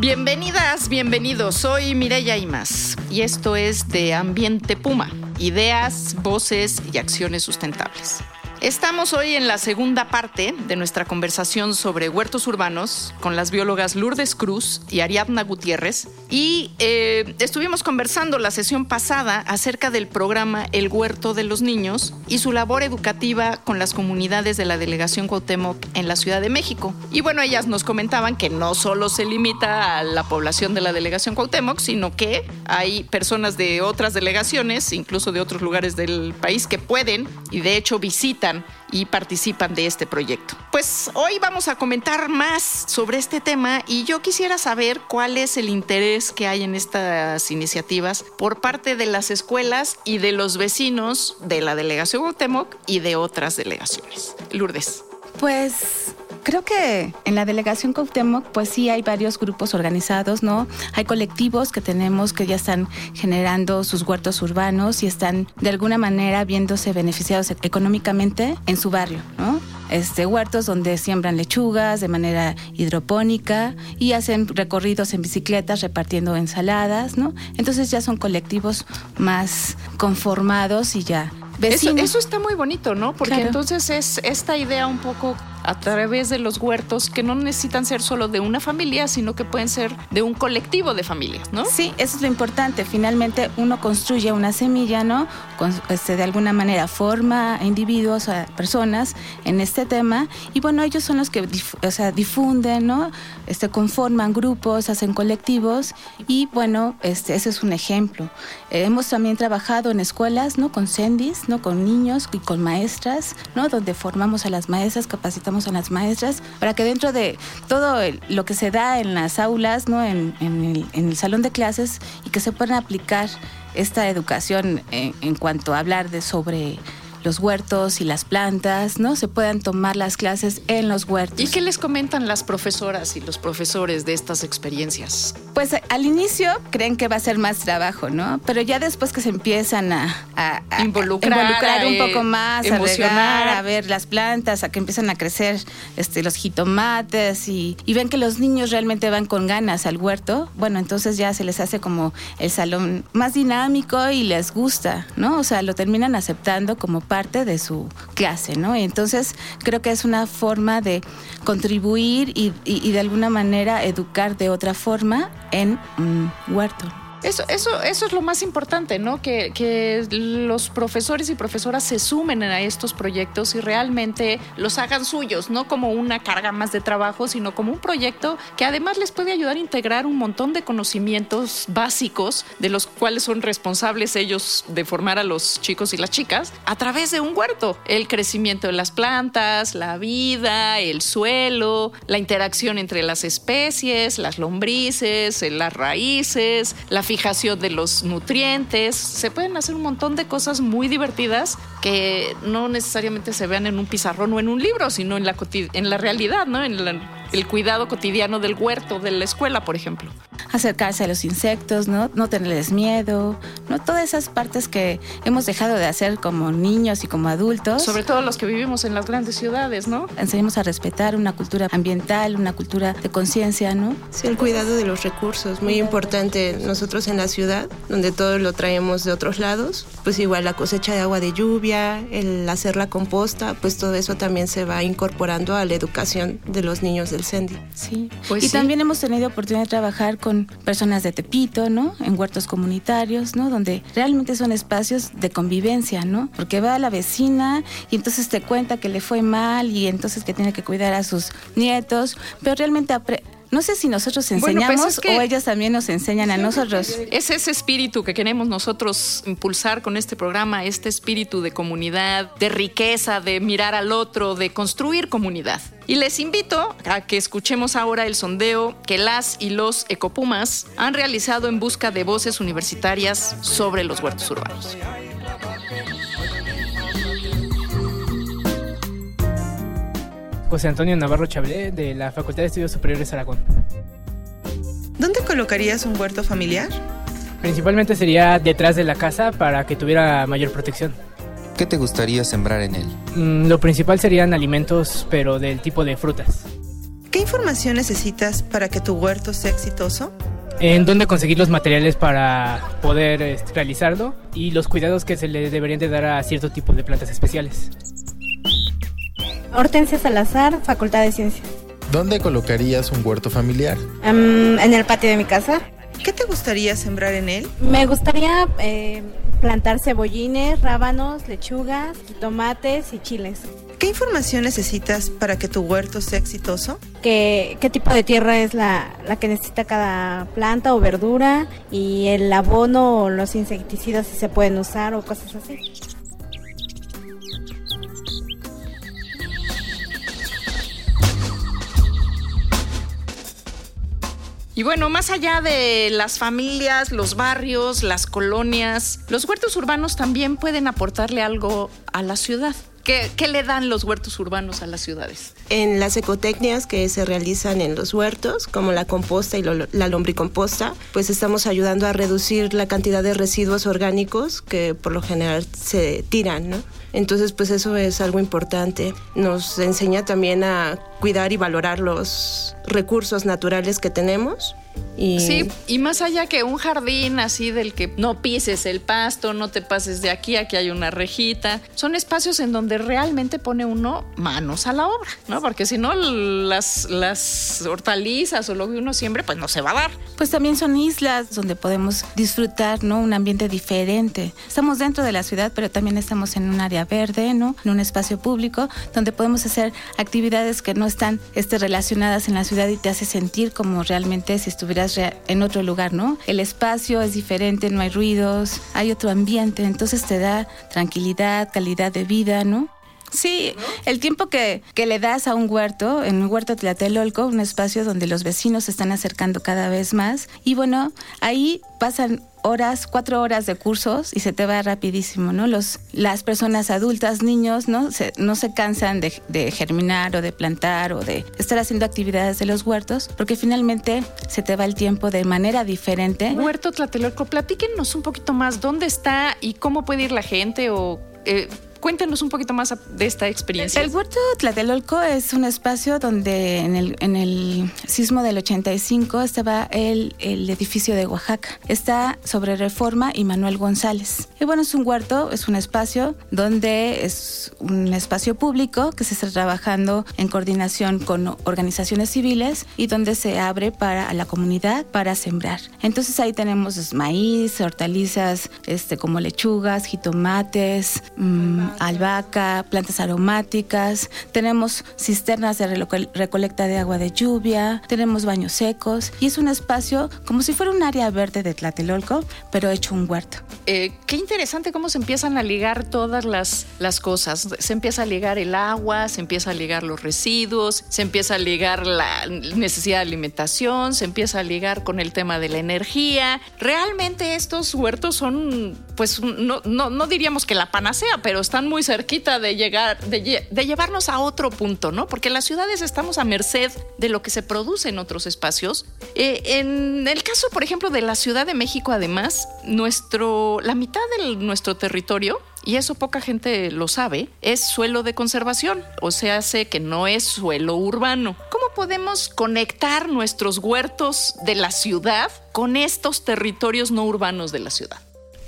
Bienvenidas, bienvenidos. Soy Mireya Imas y esto es de Ambiente Puma, ideas, voces y acciones sustentables. Estamos hoy en la segunda parte de nuestra conversación sobre huertos urbanos con las biólogas Lourdes Cruz y Ariadna Gutiérrez. Y eh, estuvimos conversando la sesión pasada acerca del programa El Huerto de los Niños y su labor educativa con las comunidades de la delegación Cuauhtémoc en la Ciudad de México. Y bueno, ellas nos comentaban que no solo se limita a la población de la delegación Cuauhtémoc, sino que hay personas de otras delegaciones, incluso de otros lugares del país, que pueden y de hecho visitan y participan de este proyecto. Pues hoy vamos a comentar más sobre este tema y yo quisiera saber cuál es el interés que hay en estas iniciativas por parte de las escuelas y de los vecinos de la delegación Guatemoc y de otras delegaciones. Lourdes. Pues Creo que en la delegación Cuauhtémoc, pues sí hay varios grupos organizados, ¿no? Hay colectivos que tenemos que ya están generando sus huertos urbanos y están de alguna manera viéndose beneficiados económicamente en su barrio, ¿no? Este, huertos donde siembran lechugas de manera hidropónica y hacen recorridos en bicicletas repartiendo ensaladas, ¿no? Entonces ya son colectivos más conformados y ya eso, eso, está muy bonito, ¿no? Porque entonces es esta idea un poco a través de los huertos que no necesitan ser solo de una familia, sino que pueden ser de un colectivo de familias, ¿no? Sí, eso es lo importante. Finalmente uno construye una semilla, ¿no? este, de alguna manera forma individuos, a personas en este tema y bueno, ellos son los que o sea, difunden, ¿no? Este, conforman grupos, hacen colectivos y bueno, este, ese es un ejemplo. hemos también trabajado en escuelas, ¿no? Con CENDIS, ¿no? Con niños y con maestras, ¿no? Donde formamos a las maestras, capacitamos a las maestras, para que dentro de todo lo que se da en las aulas, ¿no? en, el, salón de clases, y que se puedan aplicar esta educación en, en cuanto a hablar de sobre los huertos y las plantas, ¿no? Se puedan tomar las clases en los huertos. ¿Y qué les comentan las profesoras y los profesores de estas experiencias? Pues al inicio creen que va a ser más trabajo, ¿no? Pero ya después que se empiezan a, involucrar, un poco más, a regar, a ver las plantas, a que empiezan a crecer este, los jitomates y, y ven que los niños realmente van con ganas al huerto, bueno, entonces ya se les hace como el salón más dinámico y les gusta, ¿no? O sea, lo terminan aceptando como parte de su clase, ¿no? entonces creo que es una forma de contribuir y, de alguna manera educar de otra forma en un huerto. Eso, eso, eso es lo más importante, ¿no? Que, que, los profesores y profesoras se sumen a estos proyectos y realmente los hagan suyos, no como una carga más de trabajo, sino como un proyecto que además les puede ayudar a integrar un montón de conocimientos básicos de los cuales son responsables ellos de formar a los chicos y las chicas a través de un huerto. El crecimiento de las plantas, la vida, el suelo, la interacción entre las especies, las lombrices, las raíces, la fijación de los nutrientes. Se pueden hacer un montón de cosas muy divertidas que no necesariamente se vean en un pizarrón o en un libro, sino en la, en la realidad, ¿no? En el cuidado cotidiano del huerto, de la escuela, por ejemplo acercarse a los insectos, ¿no? No tenerles miedo, ¿no? Todas esas partes que hemos dejado de hacer como niños y como adultos. Sobre todo los que vivimos en las grandes ciudades, ¿no? Enseñemos a respetar una cultura ambiental, una cultura de conciencia, ¿no? Sí, el cuidado de los recursos, muy importante. Nosotros en la ciudad, donde todo lo traemos de otros lados, pues igual la cosecha de agua de lluvia, el hacer la composta, pues todo eso también se va incorporando a la educación de los niños del CENDI. Sí, pues y también hemos tenido oportunidad de trabajar con personas de Tepito, ¿no? En huertos comunitarios, ¿no? Donde realmente son espacios de convivencia, ¿no? Porque va a la vecina y entonces te cuenta que le fue mal y entonces que tiene que cuidar a sus nietos, pero realmente No sé si nosotros Bueno, pues enseñamos es que- o ellas también nos enseñan a nosotros. Es ese espíritu que queremos nosotros impulsar con este programa, este espíritu de comunidad, de riqueza, de mirar al otro, de construir comunidad. Y les invito a que escuchemos ahora el sondeo que las y los ecopumas han realizado en busca de voces universitarias sobre los huertos urbanos. José Antonio Navarro Chablé, de la Facultad de Estudios Superiores Aragón. ¿Dónde colocarías un huerto familiar? Principalmente sería detrás de la casa para que tuviera mayor protección. ¿Qué te gustaría sembrar en él? Mm, Lo principal serían alimentos, pero del tipo de frutas. ¿Qué información necesitas para que tu huerto sea exitoso? En dónde conseguir los materiales para poder este, realizarlo y los cuidados que se le deberían de dar a cierto tipo de plantas especiales. Hortensia Salazar, Facultad de Ciencias. ¿Dónde colocarías un huerto familiar? Em, en el patio de mi casa. ¿Qué te gustaría sembrar en él? Me gustaría eh, plantar cebollines, rábanos, lechugas, tomates y chiles. ¿Qué información necesitas para que tu huerto sea exitoso? ¿Qué, qué tipo de tierra es la, la que necesita cada planta o verdura? Y el abono o los insecticidas si se pueden usar o cosas así. Y bueno, más allá de las familias, los barrios, las colonias, los huertos urbanos también pueden aportarle algo a la ciudad. ¿Qué, qué le dan los huertos urbanos a las ciudades? En las ecotecnias que se realizan en los huertos, como la composta y lo- la lombricomposta, pues estamos ayudando a reducir la cantidad de residuos orgánicos que por lo general se tiran, ¿no? Entonces, pues eso es algo importante. Nos enseña también a cuidar y valorar los recursos naturales que tenemos. Y Sí, y más allá que un jardín así del que no pises el pasto, no te pases de aquí, aquí hay una rejita, son espacios en donde realmente pone uno manos a la obra, ¿no? Porque si no, las, las hortalizas o lo que uno siembre, pues no se va a dar. Pues también son islas donde podemos disfrutar, ¿no? Un ambiente diferente. Estamos dentro de la ciudad, pero también estamos en un área verde, ¿no? En un espacio público donde podemos hacer actividades que no están este, relacionadas en la ciudad y te hace sentir como realmente si estuvieras en otro lugar, ¿no? El espacio es diferente, no hay ruidos, hay otro ambiente, entonces te da tranquilidad, calidad de vida, ¿no? Sí, el tiempo que, que le das a un huerto, en un huerto Tlatelolco, un espacio donde los vecinos se están acercando cada vez más. Y bueno, ahí pasan horas, cuatro horas de cursos y se te va rapidísimo, ¿no? Los, las personas adultas, niños, ¿no? Se, no se cansan de, germinar o de plantar o de estar haciendo actividades de los huertos, porque finalmente se te va el tiempo de manera diferente. Huerto Tlatelolco, platíquenos un poquito más dónde está y cómo puede ir la gente o eh, cuéntenos un poquito más de esta experiencia. El huerto Tlatelolco es un espacio donde en el, en el sismo del 85 estaba el, el edificio de Oaxaca. Está sobre Reforma y Manuel González. Y bueno, es un huerto, es un espacio donde es un espacio público que se está trabajando en coordinación con organizaciones civiles y donde se abre para la comunidad para sembrar. Entonces ahí tenemos maíz, hortalizas este, como lechugas, jitomates, mmm, albahaca, plantas aromáticas, tenemos cisternas de reco- recolecta de agua de lluvia, tenemos baños secos y es un espacio como si fuera un área verde de Tlatelolco, pero hecho un huerto. Eh, qué interesante cómo se empiezan a ligar todas las, las cosas. Se empieza a ligar el agua, se empieza a ligar los residuos, se empieza a ligar la necesidad de alimentación, se empieza a ligar con el tema de la energía. Realmente estos huertos son, pues no, no, no diríamos que la panacea, pero están muy cerquita de llegar, de, de llevarnos a otro punto, ¿no? Porque las ciudades estamos a merced de lo que se produce en otros espacios. Eh, en el caso, por ejemplo, de la Ciudad de México, además, nuestro, la mitad de nuestro territorio y eso poca gente lo sabe, es suelo de conservación, o sea, hace que no es suelo urbano. ¿Cómo podemos conectar nuestros huertos de la ciudad con estos territorios no urbanos de la ciudad?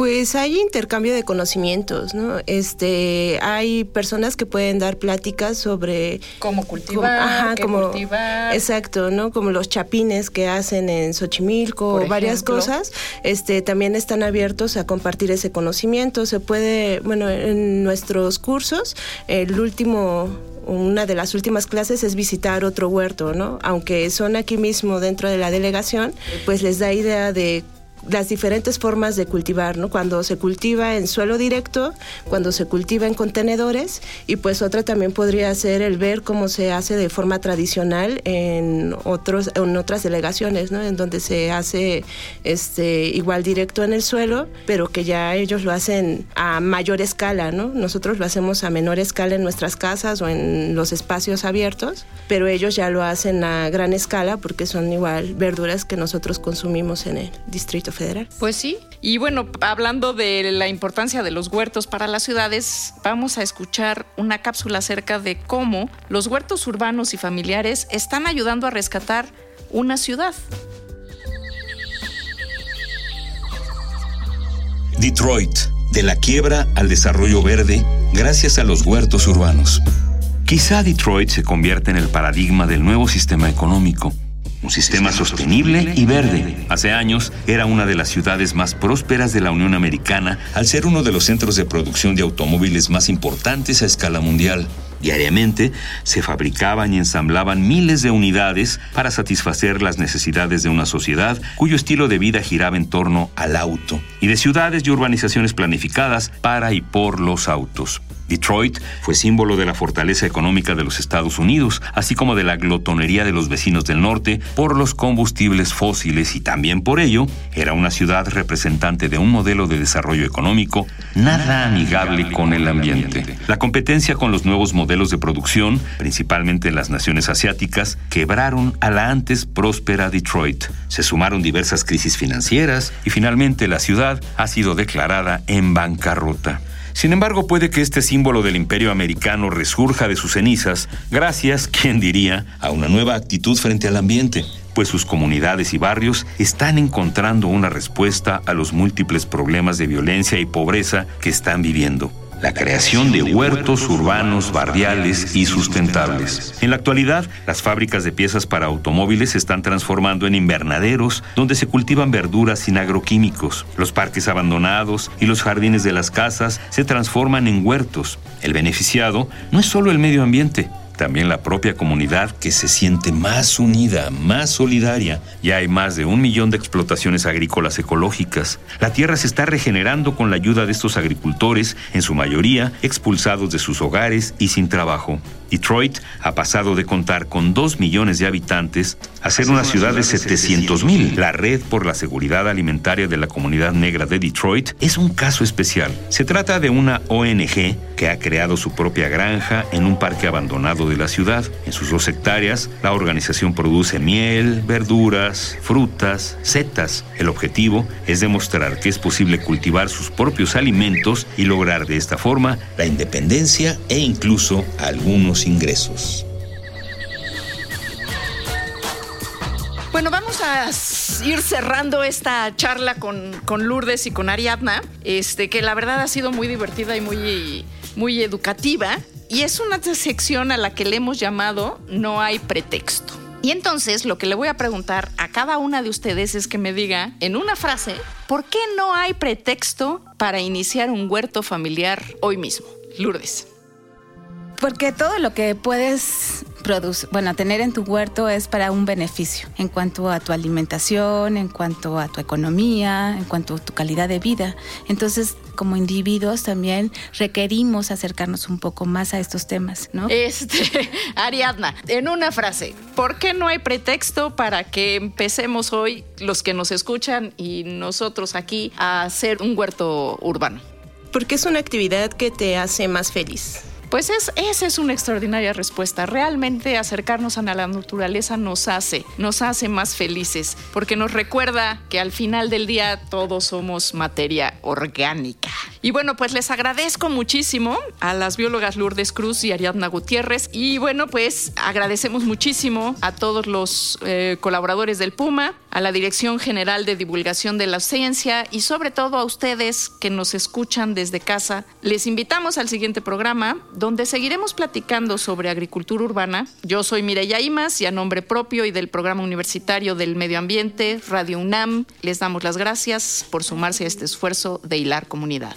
Pues hay intercambio de conocimientos, ¿no? Este, hay personas que pueden dar pláticas sobre cómo cultivar, qué cultivar. exacto, ¿no? Como los chapines que hacen en Xochimilco Por o varias ejemplo. cosas, este, también están abiertos a compartir ese conocimiento. Se puede, bueno, en nuestros cursos, el último una de las últimas clases es visitar otro huerto, ¿no? Aunque son aquí mismo dentro de la delegación, pues les da idea de las diferentes formas de cultivar, ¿no? Cuando se cultiva en suelo directo, cuando se cultiva en contenedores y pues otra también podría ser el ver cómo se hace de forma tradicional en otros en otras delegaciones, ¿no? En donde se hace este igual directo en el suelo, pero que ya ellos lo hacen a mayor escala, ¿no? Nosotros lo hacemos a menor escala en nuestras casas o en los espacios abiertos, pero ellos ya lo hacen a gran escala porque son igual verduras que nosotros consumimos en el distrito federal. Pues sí. Y bueno, hablando de la importancia de los huertos para las ciudades, vamos a escuchar una cápsula acerca de cómo los huertos urbanos y familiares están ayudando a rescatar una ciudad. Detroit, de la quiebra al desarrollo verde gracias a los huertos urbanos. Quizá Detroit se convierta en el paradigma del nuevo sistema económico un sistema sostenible y verde. Hace años era una de las ciudades más prósperas de la Unión Americana al ser uno de los centros de producción de automóviles más importantes a escala mundial. Diariamente se fabricaban y ensamblaban miles de unidades para satisfacer las necesidades de una sociedad cuyo estilo de vida giraba en torno al auto, y de ciudades y urbanizaciones planificadas para y por los autos. Detroit fue símbolo de la fortaleza económica de los Estados Unidos, así como de la glotonería de los vecinos del norte por los combustibles fósiles y también por ello era una ciudad representante de un modelo de desarrollo económico nada amigable con el ambiente. La competencia con los nuevos modelos de producción, principalmente en las naciones asiáticas, quebraron a la antes próspera Detroit. Se sumaron diversas crisis financieras y finalmente la ciudad ha sido declarada en bancarrota. Sin embargo, puede que este símbolo del imperio americano resurja de sus cenizas gracias, quién diría, a una nueva actitud frente al ambiente, pues sus comunidades y barrios están encontrando una respuesta a los múltiples problemas de violencia y pobreza que están viviendo la creación de huertos urbanos, barriales y sustentables. En la actualidad, las fábricas de piezas para automóviles se están transformando en invernaderos donde se cultivan verduras sin agroquímicos. Los parques abandonados y los jardines de las casas se transforman en huertos. El beneficiado no es solo el medio ambiente, también la propia comunidad que se siente más unida, más solidaria. Ya hay más de un millón de explotaciones agrícolas ecológicas. La tierra se está regenerando con la ayuda de estos agricultores, en su mayoría expulsados de sus hogares y sin trabajo. Detroit ha pasado de contar con 2 millones de habitantes a ser una ciudad de 700 mil. La Red por la Seguridad Alimentaria de la Comunidad Negra de Detroit es un caso especial. Se trata de una ONG que ha creado su propia granja en un parque abandonado de la ciudad. En sus dos hectáreas, la organización produce miel, verduras, frutas, setas. El objetivo es demostrar que es posible cultivar sus propios alimentos y lograr de esta forma la independencia e incluso algunos ingresos. Bueno, vamos a ir cerrando esta charla con, con, Lourdes y con Ariadna, este, que la verdad ha sido muy divertida y muy, muy educativa. Y es una sección a la que le hemos llamado No hay pretexto. Y entonces lo que le voy a preguntar a cada una de ustedes es que me diga en una frase, ¿por qué no hay pretexto para iniciar un huerto familiar hoy mismo? Lourdes. Porque todo lo que puedes producir, bueno, tener en tu huerto es para un beneficio en cuanto a tu alimentación, en cuanto a tu economía, en cuanto a tu calidad de vida. Entonces, como individuos también requerimos acercarnos un poco más a estos temas, ¿no? Este, Ariadna, en una frase, ¿por qué no hay pretexto para que empecemos hoy los que nos escuchan y nosotros aquí a hacer un huerto urbano? Porque es una actividad que te hace más feliz pues es, esa es una extraordinaria respuesta. Realmente acercarnos a la naturaleza nos hace, nos hace más felices, porque nos recuerda que al final del día todos somos materia orgánica. Y bueno, pues les agradezco muchísimo a las biólogas Lourdes Cruz y Ariadna Gutiérrez. Y bueno, pues agradecemos muchísimo a todos los eh, colaboradores del Puma, a la Dirección General de Divulgación de la Ciencia y sobre todo a ustedes que nos escuchan desde casa. Les invitamos al siguiente programa donde seguiremos platicando sobre agricultura urbana. Yo soy Mireya Imas y a nombre propio y del Programa Universitario del Medio Ambiente, Radio UNAM, les damos las gracias por sumarse a este esfuerzo de hilar comunidad.